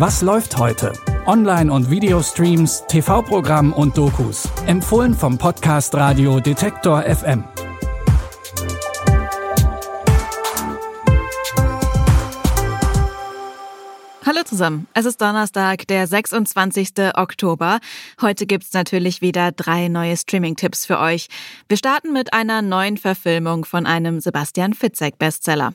Was läuft heute? Online- und Videostreams, TV-Programm und Dokus. Empfohlen vom Podcast Radio Detektor FM. Hallo zusammen. Es ist Donnerstag, der 26. Oktober. Heute gibt's natürlich wieder drei neue Streaming-Tipps für euch. Wir starten mit einer neuen Verfilmung von einem Sebastian Fitzek-Bestseller.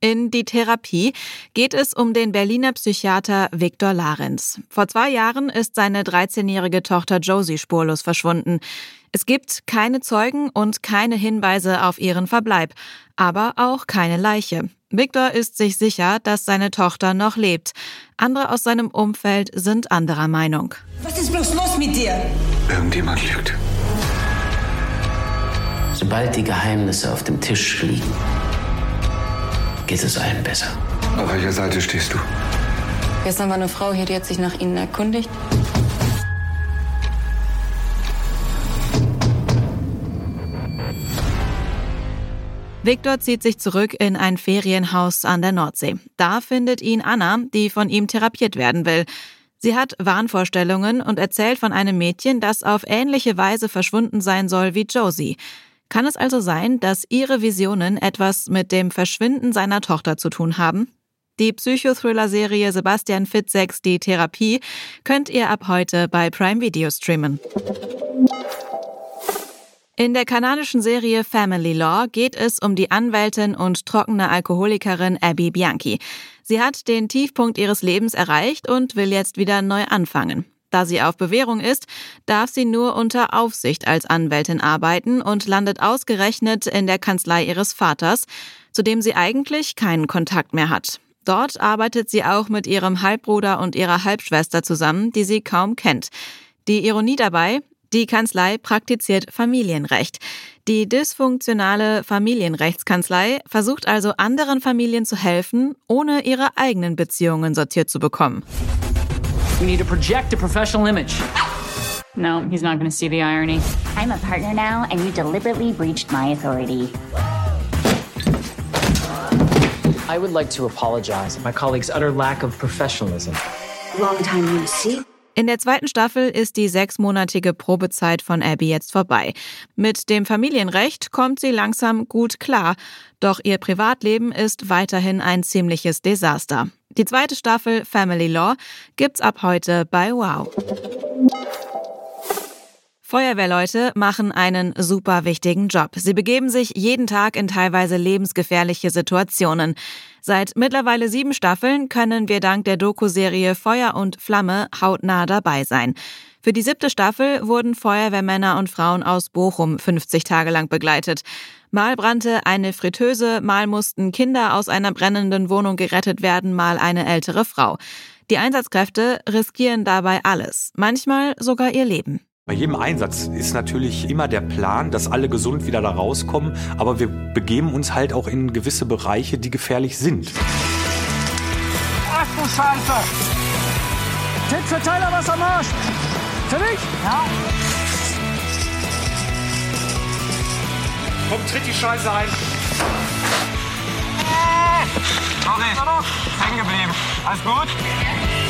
In die Therapie geht es um den Berliner Psychiater Viktor Larenz. Vor zwei Jahren ist seine 13-jährige Tochter Josie spurlos verschwunden. Es gibt keine Zeugen und keine Hinweise auf ihren Verbleib, aber auch keine Leiche. Viktor ist sich sicher, dass seine Tochter noch lebt. Andere aus seinem Umfeld sind anderer Meinung. Was ist bloß los mit dir? Irgendjemand lügt. Sobald die Geheimnisse auf dem Tisch liegen, geht es allen besser. Auf welcher Seite stehst du? Gestern war eine Frau hier, die hat sich nach Ihnen erkundigt. Viktor zieht sich zurück in ein Ferienhaus an der Nordsee. Da findet ihn Anna, die von ihm therapiert werden will. Sie hat Wahnvorstellungen und erzählt von einem Mädchen, das auf ähnliche Weise verschwunden sein soll wie Josie. Kann es also sein, dass ihre Visionen etwas mit dem Verschwinden seiner Tochter zu tun haben? Die Psychothriller-Serie Sebastian Fitzeks Die Therapie könnt ihr ab heute bei Prime Video streamen. In der kanadischen Serie Family Law geht es um die Anwältin und trockene Alkoholikerin Abby Bianchi. Sie hat den Tiefpunkt ihres Lebens erreicht und will jetzt wieder neu anfangen. Da sie auf Bewährung ist, darf sie nur unter Aufsicht als Anwältin arbeiten und landet ausgerechnet in der Kanzlei ihres Vaters, zu dem sie eigentlich keinen Kontakt mehr hat. Dort arbeitet sie auch mit ihrem Halbbruder und ihrer Halbschwester zusammen, die sie kaum kennt. Die Ironie dabei, die Kanzlei praktiziert Familienrecht. Die dysfunktionale Familienrechtskanzlei versucht also anderen Familien zu helfen, ohne ihre eigenen Beziehungen sortiert zu bekommen. We need to project a professional image. No, he's not going to see the irony. I'm a partner now, and you deliberately breached my authority. I would like to apologize. for My colleague's utter lack of professionalism. Long time no see. In der zweiten Staffel ist die sechsmonatige Probezeit von Abby jetzt vorbei. Mit dem Familienrecht kommt sie langsam gut klar, doch ihr Privatleben ist weiterhin ein ziemliches Desaster. Die zweite Staffel Family Law gibt's ab heute bei Wow. Feuerwehrleute machen einen super wichtigen Job. Sie begeben sich jeden Tag in teilweise lebensgefährliche Situationen. Seit mittlerweile sieben Staffeln können wir dank der Doku-Serie Feuer und Flamme hautnah dabei sein. Für die siebte Staffel wurden Feuerwehrmänner und Frauen aus Bochum 50 Tage lang begleitet. Mal brannte eine Fritteuse, mal mussten Kinder aus einer brennenden Wohnung gerettet werden, mal eine ältere Frau. Die Einsatzkräfte riskieren dabei alles, manchmal sogar ihr Leben. Bei jedem Einsatz ist natürlich immer der Plan, dass alle gesund wieder da rauskommen, aber wir begeben uns halt auch in gewisse Bereiche, die gefährlich sind. Ach du Scheiße! Tipp Verteiler, was am Arsch! Für mich? Ja. Komm, tritt die Scheiße ein. Sorry, hängen geblieben. Alles gut?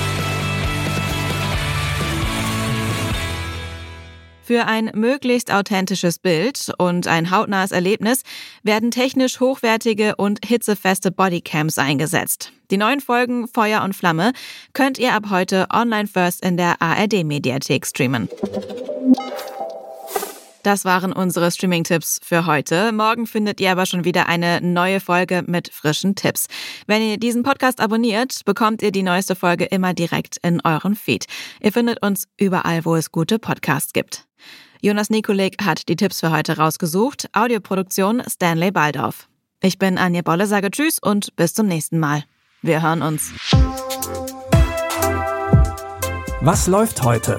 Für ein möglichst authentisches Bild und ein hautnahes Erlebnis werden technisch hochwertige und hitzefeste Bodycams eingesetzt. Die neuen Folgen Feuer und Flamme könnt ihr ab heute online first in der ARD Mediathek streamen. Das waren unsere Streaming-Tipps für heute. Morgen findet ihr aber schon wieder eine neue Folge mit frischen Tipps. Wenn ihr diesen Podcast abonniert, bekommt ihr die neueste Folge immer direkt in euren Feed. Ihr findet uns überall, wo es gute Podcasts gibt. Jonas Nikolik hat die Tipps für heute rausgesucht. Audioproduktion Stanley Baldorf. Ich bin Anja Bolle, sage Tschüss und bis zum nächsten Mal. Wir hören uns. Was läuft heute?